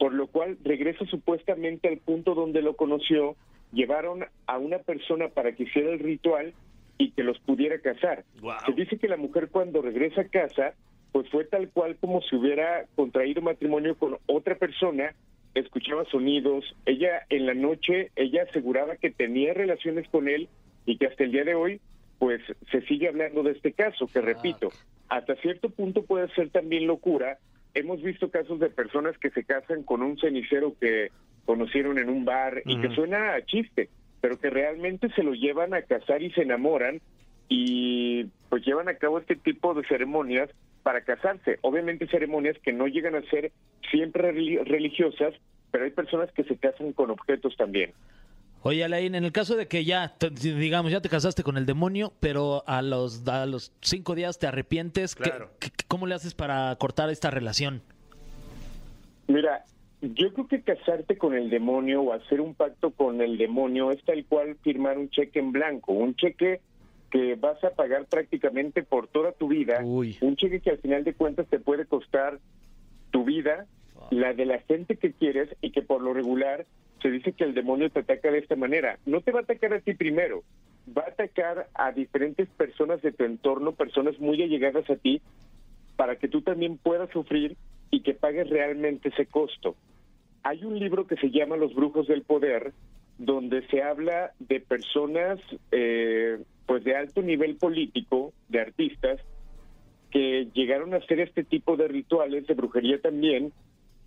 por lo cual regresa supuestamente al punto donde lo conoció, llevaron a una persona para que hiciera el ritual y que los pudiera casar. Se dice que la mujer cuando regresa a casa, pues fue tal cual como si hubiera contraído matrimonio con otra persona, escuchaba sonidos, ella en la noche, ella aseguraba que tenía relaciones con él y que hasta el día de hoy, pues se sigue hablando de este caso, que repito, hasta cierto punto puede ser también locura. Hemos visto casos de personas que se casan con un cenicero que conocieron en un bar y que suena a chiste, pero que realmente se lo llevan a casar y se enamoran y pues llevan a cabo este tipo de ceremonias para casarse. Obviamente ceremonias que no llegan a ser siempre reli- religiosas, pero hay personas que se casan con objetos también. Oye, Alain, en el caso de que ya, te- digamos, ya te casaste con el demonio, pero a los, a los cinco días te arrepientes, ¿qué- Claro. qué- ¿cómo le haces para cortar esta relación? Mira, yo creo que casarte con el demonio o hacer un pacto con el demonio es tal cual firmar un cheque en blanco, un cheque que vas a pagar prácticamente por toda tu vida, Uy. un cheque que al final de cuentas te puede costar tu vida, la de la gente que quieres y que por lo regular se dice que el demonio te ataca de esta manera. No te va a atacar a ti primero, va a atacar a diferentes personas de tu entorno, personas muy allegadas a ti, para que tú también puedas sufrir y que pagues realmente ese costo. Hay un libro que se llama Los Brujos del Poder, donde se habla de personas eh, pues de alto nivel político, de artistas, que llegaron a hacer este tipo de rituales de brujería también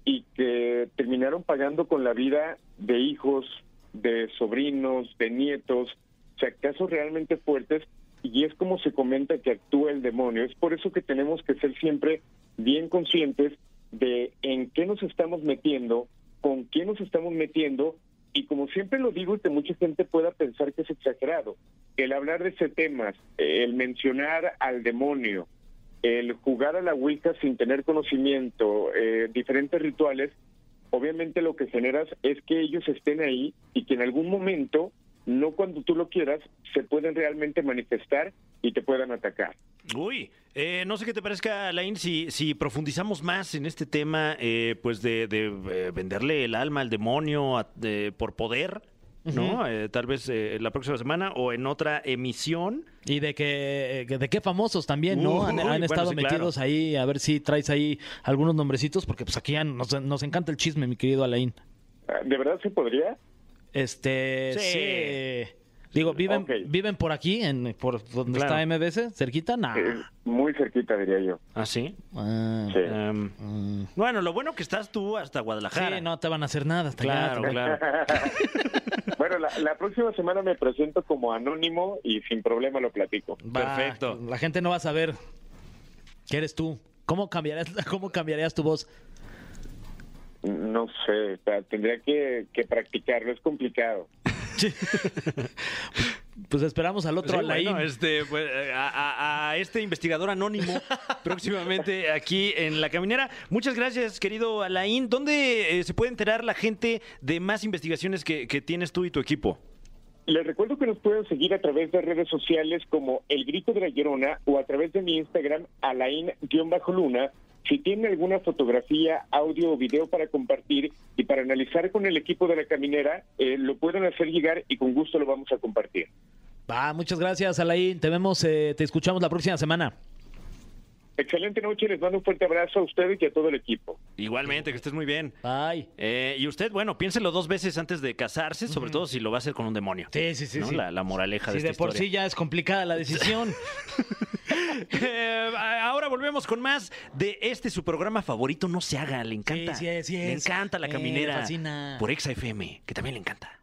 y que terminaron pagando con la vida de hijos, de sobrinos, de nietos, o sea, casos realmente fuertes y es como se comenta que actúa el demonio. Es por eso que tenemos que ser siempre bien conscientes de en qué nos estamos metiendo, con quién nos estamos metiendo y como siempre lo digo y que mucha gente pueda pensar que es exagerado, el hablar de ese tema, el mencionar al demonio, el jugar a la Ouija sin tener conocimiento, eh, diferentes rituales, obviamente lo que generas es que ellos estén ahí y que en algún momento, no cuando tú lo quieras, se pueden realmente manifestar y te puedan atacar. Uy, eh, no sé qué te parezca, Alain, si, si profundizamos más en este tema, eh, pues de, de, eh, venderle el alma al demonio por poder, ¿no? Eh, tal vez eh, la próxima semana o en otra emisión. Y de que, de qué famosos también, ¿no? Han, Uy, han bueno, estado sí, claro. metidos ahí, a ver si traes ahí algunos nombrecitos, porque pues aquí ya nos, nos encanta el chisme, mi querido Alain. Ah, ¿De verdad se podría? Este, Sí. sí. Digo, ¿viven. ¿viven por aquí, en, por donde Claro. está MBS? ¿Cerquita? Nah. Eh, muy cerquita, diría yo. ¿Ah, sí? Ah, Sí. Em, mm. bueno, lo bueno que estás tú hasta Guadalajara. Sí, no te van a hacer nada hasta allá. Claro, claro. Bueno, la, la próxima semana me presento como anónimo y sin problema lo platico. Va, Perfecto. La gente no va a saber que eres tú. ¿Cómo cambiarías, cómo cambiarías tu voz? No sé, o sea, tendría que, que practicarlo, es complicado. Pues esperamos al otro Sí, Alain. bueno, este, pues, a, a- a este investigador anónimo próximamente aquí en La Caminera. Muchas gracias, querido Alain. ¿Dónde eh, se puede enterar la gente de más investigaciones que, que tienes tú y tu equipo? Les recuerdo que nos pueden seguir a través de redes sociales como El Grito de la Llorona o a través de mi Instagram, Alain-Luna. Si tienen alguna fotografía, audio o video para compartir y para analizar con el equipo de la caminera, eh, lo pueden hacer llegar y con gusto lo vamos a compartir. Va, muchas gracias, Alain. Te vemos, eh, te escuchamos la próxima semana. Excelente noche, les mando un fuerte abrazo a ustedes y a todo el equipo. Igualmente, que estés muy bien. Bye. Eh, y usted, bueno, piénselo dos veces antes de casarse, sobre todo si lo va a hacer con un demonio. Sí, sí, sí. ¿no? sí. La, la moraleja Si de de, esta por historia. sí ya es complicada la decisión. Eh, ahora volvemos con más de este su programa favorito. No se haga, le encanta. Sí, sí es, sí Le es. encanta la Eh, caminera. fascina. Por Exa FM, que también le encanta.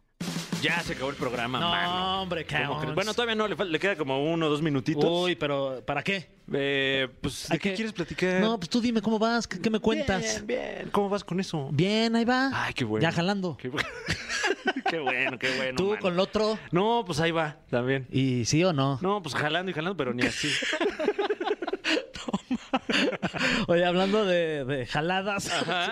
Ya se acabó el programa, No, mano. hombre, ¿Cómo cabrón. Bueno, todavía no, le, queda como uno o dos minutitos. Uy, pero ¿para qué? Eh, pues, ¿de Hay qué que- quieres platicar? No, pues tú dime cómo vas, qué, qué me cuentas. Bien, bien. ¿Cómo vas con eso? Bien, ahí va. Ay, qué bueno. Ya jalando. Qué, bu- qué bueno, qué bueno. Tú mano. con lo otro. No, pues ahí va, también. ¿Y sí o no? No, pues jalando y jalando, pero ni así. Oye, hablando de, de jaladas,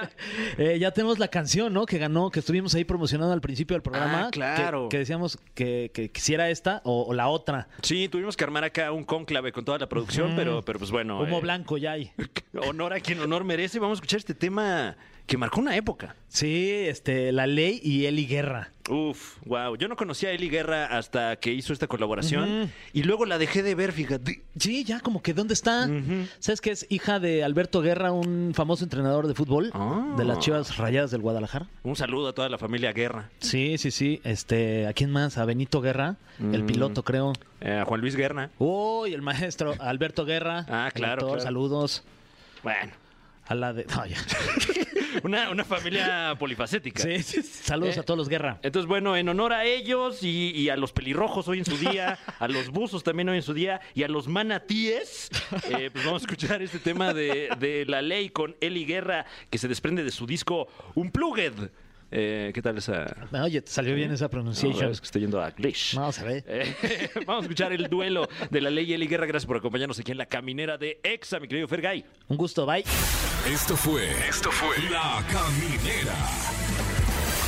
eh, ya tenemos la canción, ¿no? Que ganó, que estuvimos ahí promocionando al principio del programa. Ah, claro. Que, que decíamos que, que quisiera esta o, o la otra. Sí, tuvimos que armar acá un cónclave con toda la producción, pero, pero pues bueno. Humo eh, blanco ya hay. honor a quien honor merece. Vamos a escuchar este tema que marcó una época. Sí, este, La Ley y Eli Guerra. Uf, wow. Yo no conocía a Eli Guerra hasta que hizo esta colaboración y luego la dejé de ver, fíjate. Sí, ya como que ¿dónde está? ¿Sabes que es hija de Alberto Guerra, un famoso entrenador de fútbol Ah. de las Chivas Rayadas del Guadalajara? Un saludo a toda la familia Guerra. Sí, sí, sí. Este, ¿a quién más? A Benito Guerra, el piloto, creo. Eh, a Juan Luis Guerra. Uy, el maestro Alberto Guerra. Ah, el claro. Saludos. Bueno, A la de. no, ya. una, una familia polifacética. Sí, sí. Saludos Eh. a todos los Guerra. Entonces, bueno, en honor a ellos y, y a los pelirrojos hoy en su día, a los buzos también hoy en su día y a los manatíes, eh, pues vamos a escuchar este tema de, de la ley con Eli Guerra que se desprende de su disco Unplugged. Eh, ¿Qué tal esa? Oye, te salió bien esa No, la pronunciación. verdad es que estoy yendo a Glitch. No, se ve. Eh, vamos a escuchar el duelo de la ley y Eli Guerra. Gracias por acompañarnos aquí en la caminera de Exa, mi querido Fergay. Un gusto, bye. Esto fue. Esto fue. La Caminera.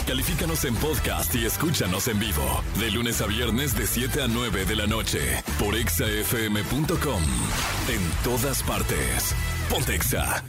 Califícanos en podcast y escúchanos en vivo. De lunes a viernes, de 7 a 9 de la noche. Por exafm.com. En todas partes. Pontexa.